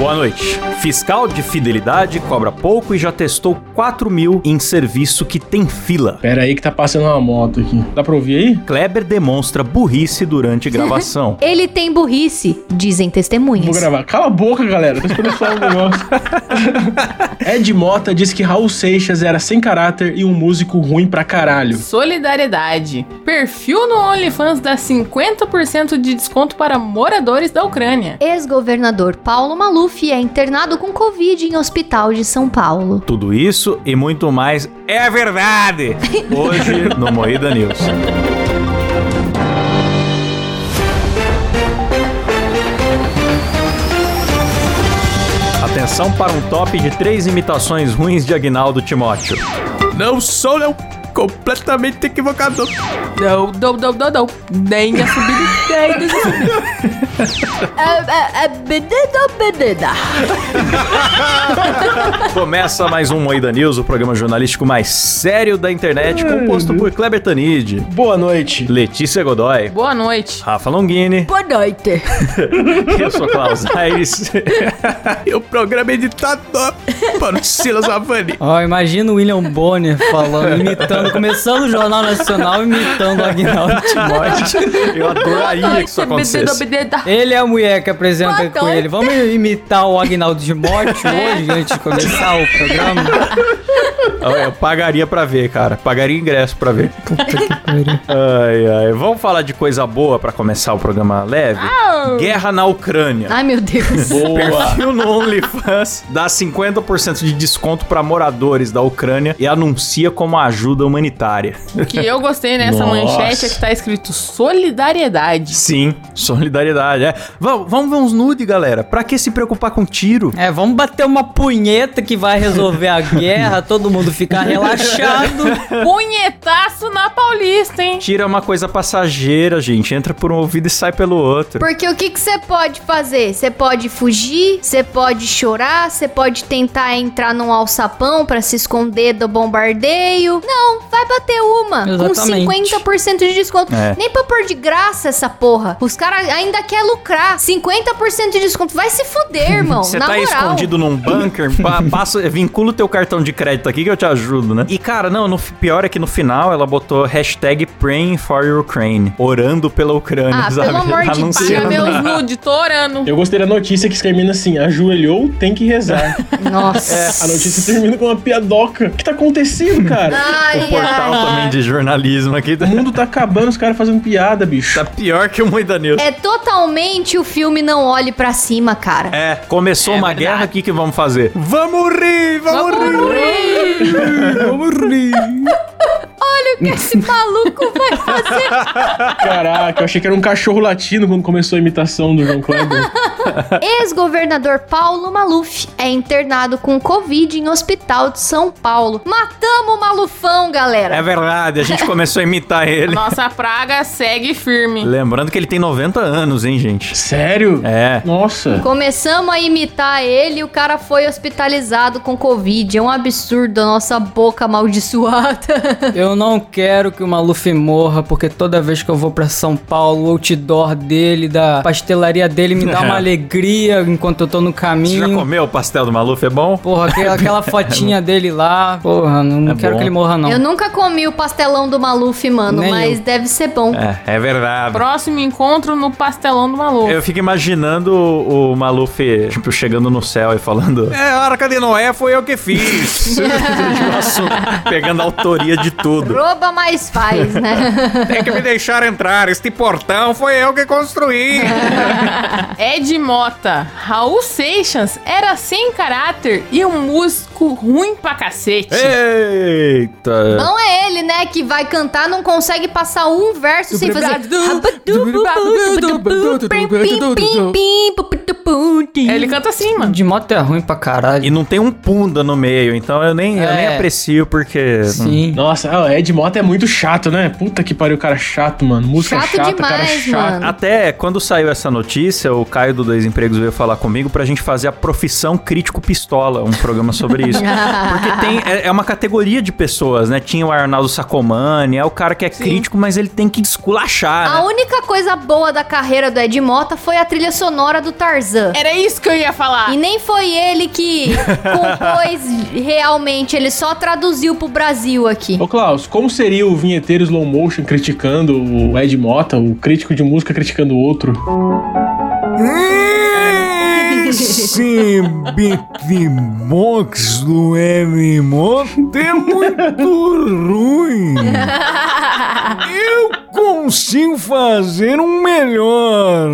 Boa noite. Fiscal de fidelidade cobra pouco e já testou 4 mil em serviço que tem fila. Pera aí que tá passando uma moto aqui. Dá pra ouvir aí? Kleber demonstra burrice durante gravação. Ele tem burrice, dizem testemunhas. Vou gravar. Cala a boca, galera. Tô esperando falar um negócio. Ed Mota disse que Raul Seixas era sem caráter e um músico ruim pra caralho. Solidariedade. Perfil no OnlyFans dá 50% de desconto para moradores da Ucrânia. Ex-governador Paulo Maluf é internado com Covid em hospital de São Paulo. Tudo isso e muito mais é verdade. Hoje no Moída News. Atenção para um top de três imitações ruins de Agnaldo Timóteo. Não sou, não. Completamente equivocado. Não, não, não, não, não. Nem a subida, nem a subida. É, é, é menino ou menina? Começa mais um Moída News, o programa jornalístico mais sério da internet, composto por Kleber Tanid, Boa noite. Letícia Godoy, Boa noite. Rafa Longini, Boa noite. eu sou Klaus Aires. E o programa editado para o Silas Avani. Ó, imagina o William Bonner falando, imitando, começando o Jornal Nacional, imitando o Aguinaldo Timóteo. Eu adoraria que isso acontecesse. Ele é a mulher que apresenta Boa com noite. ele. Vamos imitar o Aguinaldo Timóteo hoje, antes de começar o programa? Eu pagaria pra ver, cara. Pagaria ingresso pra ver. Ai, ai. Vamos falar de coisa boa pra começar o programa leve? Guerra na Ucrânia. Ai, meu Deus. Boa. Perfil no OnlyFans dá 50% de desconto pra moradores da Ucrânia e anuncia como ajuda humanitária. O que eu gostei nessa Nossa. manchete é que tá escrito solidariedade. Sim, solidariedade. É. Vamos, vamos ver uns nude, galera. Pra que se preocupar com tiro? É, vamos bater uma punheta que vai resolver a guerra, todo mundo ficar relaxado. Punhetaço na Paulista, hein? Tira uma coisa passageira, gente. Entra por um ouvido e sai pelo outro. Porque o que que você pode fazer? Você pode fugir, você pode chorar, você pode tentar entrar num alçapão pra se esconder do bombardeio. Não, vai bater uma Exatamente. com 50% de desconto. É. Nem pra pôr de graça essa porra. Os caras ainda querem lucrar. 50% de desconto. Vai se fuder, irmão. Você tá moral. escondido num bunker, pa- passa, vincula o teu cartão de crédito aqui que eu te ajudo, né? E cara, não, no, pior é que no final ela botou hashtag praying for Ukraine, orando pela Ucrânia, Ah, sabe? pelo amor de Anunciando. meus nude, tô orando. Eu gostei da notícia que termina assim: ajoelhou, tem que rezar. Nossa. A notícia termina com uma piadoca. O que tá acontecendo, cara? Ai, O portal ai. também de jornalismo aqui O mundo tá acabando, os caras fazendo piada, bicho. tá pior que o Moida News. É totalmente o filme Não Olhe Pra Cima, cara. É, começou É uma verdade. guerra, o que que vamos fazer? Vamos rir, vamos, rir. Vamos rir. Olha o que esse maluco vai fazer. Caraca, eu achei que era um cachorro latino quando começou a imitação do João Kleber. Ex-governador Paulo Maluf é internado com Covid em hospital de São Paulo. Matamos o Malufão, galera. É verdade, a gente começou a imitar ele. Nossa praga segue firme. Lembrando que ele tem 90 anos, hein, gente? Sério? É. Nossa. Começamos a imitar ele e o cara foi hospitalizado com Covid. É um absurdo a nossa boca amaldiçoada. Eu não quero que o Maluf morra, porque toda vez que eu vou pra São Paulo, o outdoor dele, da pastelaria dele, me dá uma alegria enquanto eu tô no Você já caminho. comeu o pastel do Maluf? É bom? Porra, aquela, aquela fotinha dele lá. Porra, não, não É quero bom. que ele morra, não. Eu nunca comi o pastelão do Maluf, mano, Nem mas eu. deve ser bom. É, é verdade. Próximo encontro no pastelão do maluco. Eu fico imaginando o, o Maluf, tipo, chegando no céu e falando: É, a Arca de Noé foi eu que fiz. Pegando a autoria de tudo. Rouba mais faz, né? Tem que me deixar entrar, este portão foi eu que construí. Ed Mota. Raul Seixas era sem caráter e um músico ruim pra cacete. Eita. Não é ele, né, que vai cantar, não consegue passar um verso sem fazer. Ele canta assim, mano. De moto é ruim pra caralho. E não tem um punda no meio, então eu nem, eu nem É. aprecio porque. Sim. Nossa, ah, Ed Mota é muito chato, né? Puta que pariu, cara chato, mano. Música Chato chata, cara demais, chato. mano. Até quando saiu essa notícia, o Caio do Dois Empregos veio falar comigo pra gente fazer a profissão crítico pistola, um programa sobre isso. Porque tem, é, é uma categoria de pessoas, né? Tinha o Arnaldo Sacomani, é o cara que é crítico, mas ele tem que esculachar, A né? única coisa boa da carreira do Ed Mota foi a trilha sonora do Tarzan. Era isso que eu ia falar. E nem foi ele que compôs realmente, ele só traduziu pro Brasil aqui. Ô Klaus, como seria o vinheteiro slow motion criticando o Ed Mota, o crítico de música criticando o outro? Esse beatbox do Moto é muito ruim. Eu consigo fazer um melhor.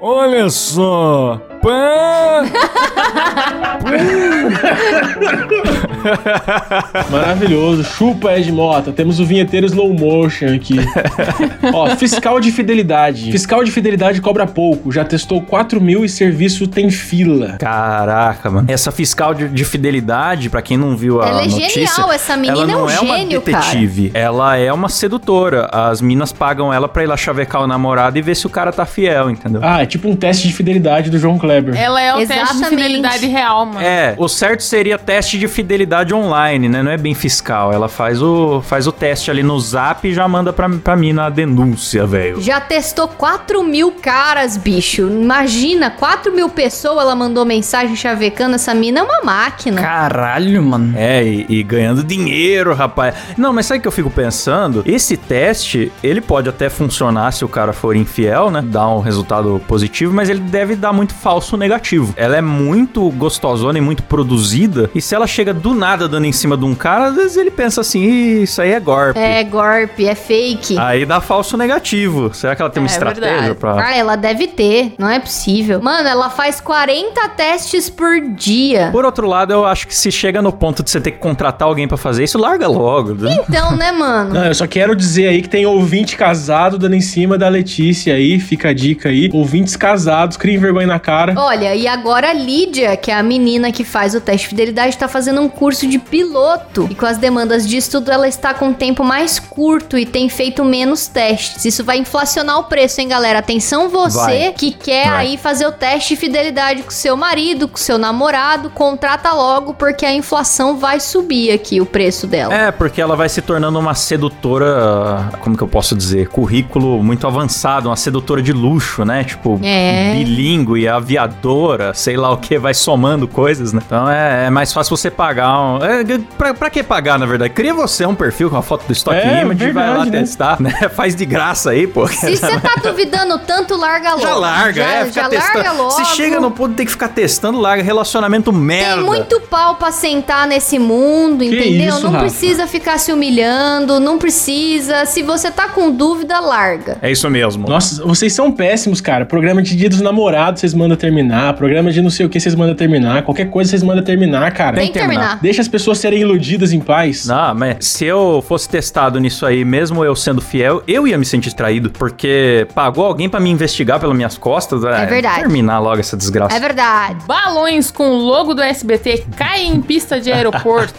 Olha só. Maravilhoso. Chupa, Ed Mota. Temos o vinheteiro slow motion aqui. Ó, fiscal de fidelidade. Fiscal de fidelidade cobra pouco. Já testou 4 mil e serviço tem fila. Caraca, mano. Essa fiscal de, de fidelidade, pra quem não viu a Ela é notícia... genial, essa menina ela é um não é uma gênio, detetive. Ela é uma sedutora. As minas pagam ela pra ir lá chavecar o namorado e ver se o cara tá fiel, entendeu? Ah, é tipo um teste de fidelidade do João Kleber. Ela é o teste de Exatamente. fidelidade real, mano. É, o certo seria teste de fidelidade online, né? Não é bem fiscal. Ela faz o, faz o teste ali no zap e já manda pra, pra mim na denúncia, velho. Já testou 4 mil caras, bicho. Imagina, 4 mil pessoas ela mandou mensagem chavecando. Essa mina é uma máquina. Caralho, mano. É, e, e ganhando dinheiro, rapaz. Não, mas sabe o que eu fico pensando? Esse teste, ele pode até funcionar se o cara for infiel, né? Dar um resultado positivo, mas ele deve dar muito falso negativo. Ela é muito gostosona e muito produzida, e se ela chega do nada dando em cima de um cara, às vezes ele pensa assim, "Ih, isso aí é golpe. É golpe, é fake. Aí dá falso negativo. Será que ela tem uma É estratégia verdade. pra. Ah, ela deve ter. Não é possível. Mano, ela faz 40 testes por dia. Por outro lado, eu acho que se chega no ponto de você ter que contratar alguém pra fazer isso, larga logo. né? Então, né, mano? Não, eu só quero dizer aí que tem ouvinte casado dando em cima da Letícia aí, fica a dica aí. Ouvintes casados, criem vergonha na cara. Olha, e agora a Lídia, que é a menina que faz o teste de fidelidade, tá fazendo um curso de piloto. E com as demandas de estudo, ela está com um tempo mais curto e tem feito menos testes. Isso vai inflacionar o preço, hein, galera? Atenção você Vai. que quer Vai. aí fazer o teste de fidelidade com seu marido, com seu namorado, contrata logo, porque a inflação vai subir aqui o preço dela. É, porque ela vai se tornando uma sedutora, como que eu posso dizer? Currículo muito avançado, uma sedutora de luxo, né? Tipo, É. bilíngue, aviadora, sei lá o que, vai somando coisas, né? Então é, é mais fácil você pagar um. É, pra, pra que pagar, na verdade? Cria você um perfil com a foto do Stock É, Image e vai lá verdade, né? testar, né? Faz de graça aí, pô. Se você tá duvidando tanto, larga logo. Já larga, já, é, fica já testando. larga logo. Se chega no ponto de ter que ficar testando, larga relacionamento merda. Tem muito pau pra sentar nesse mundo, entendeu? isso, não Rafa? precisa ficar se humilhando, não precisa. Se você tá com dúvida, larga. É isso mesmo. Nossa, vocês são péssimos, cara. Programa de dia dos namorados vocês mandam terminar. Programa de não sei o que vocês mandam terminar. Qualquer coisa vocês mandam terminar, cara. Tem que terminar. Deixa as pessoas serem iludidas em paz. Não, mas se eu fosse testado nisso aí, mesmo eu sendo fiel, eu ia me sentir traído, porque pagou alguém pra me investigar pelas minhas costas. É verdade. Terminar logo essa desgraça. É verdade. Balões com o logo do SBT caem em pista de aeroporto.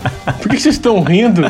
Por que vocês estão rindo?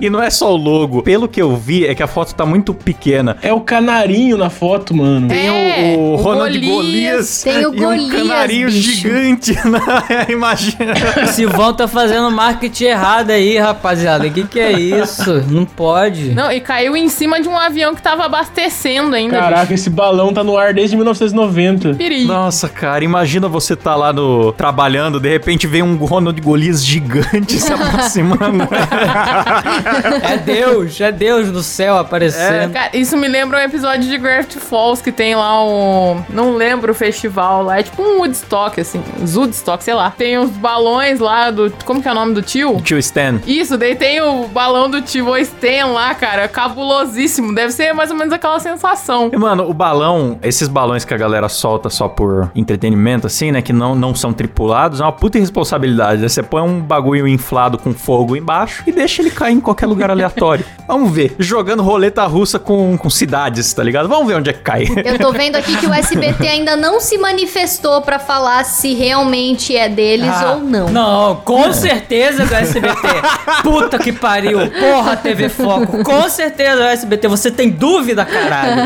E não é só o logo. Pelo que eu vi, é que a foto tá muito pequena. É o canarinho na foto, mano. Tem É, o, o o Ronald Golias. Golias. Tem o e Golias, um canarinho bicho. gigante. na- Imagina. Silvão tá fazendo marketing errado aí, rapaziada. Que que é isso? Não pode. Não, e caiu em cima de um avião que tava abastecendo ainda. Caraca, esse balão tá no ar desde 1990. bicho. Perigo. Nossa, cara, imagina você tá lá no trabalhando, de repente vem um Ronald Golias gigante se aproximando. É Deus, é Deus no céu aparecendo. Cara, isso me lembra um episódio de Gravity Falls que tem lá um. Não lembro o festival lá. É tipo um Woodstock, assim. Woodstock, sei lá. Tem os balões lá do. Como que é o nome do tio? Tio Stan. Isso, daí tem o balão do tio Stan lá, cara. Cabulosíssimo. Deve ser mais ou menos aquela sensação. E, mano, o balão, esses balões que a galera solta só por entretenimento, assim, né? Que não, não são tripulados, é uma puta irresponsabilidade. Né? Você põe um bagulho inflado com fogo embaixo e deixa ele cair em qualquer lugar aleatório. Vamos ver. Jogando roleta russa com, com cidades, tá ligado? Vamos ver onde é que cai. Eu tô vendo aqui que o SBT ainda não se manifestou pra falar se realmente é deles Ah, ou não. Não, com certeza do SBT. Puta que pariu. Porra, TV Foco. Com certeza do SBT. Você tem dúvida, caralho?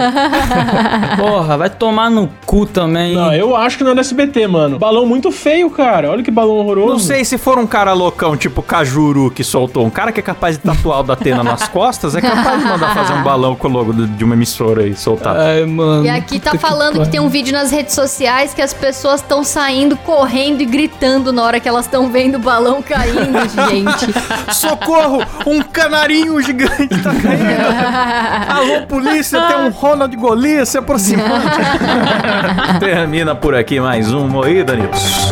Porra, vai tomar no cu também. Não, eu acho que não é do SBT, mano. Balão muito feio, cara. Olha que balão horroroso. Não sei se for um cara loucão, tipo Cajuru, que soltou um cara que é capaz de tatuar o da Atena nas costas, é capaz de mandar fazer um balão com o logo de uma emissora aí, soltar. Ai, mano. E aqui tá falando que, tem um vídeo nas redes sociais que as pessoas estão saindo correndo e gritando na hora que elas estão vendo o balão caindo, gente. Socorro! Um canarinho gigante tá caindo! Alô, polícia, tem um Ronald Golias se aproximando. Termina por aqui mais um Moída News.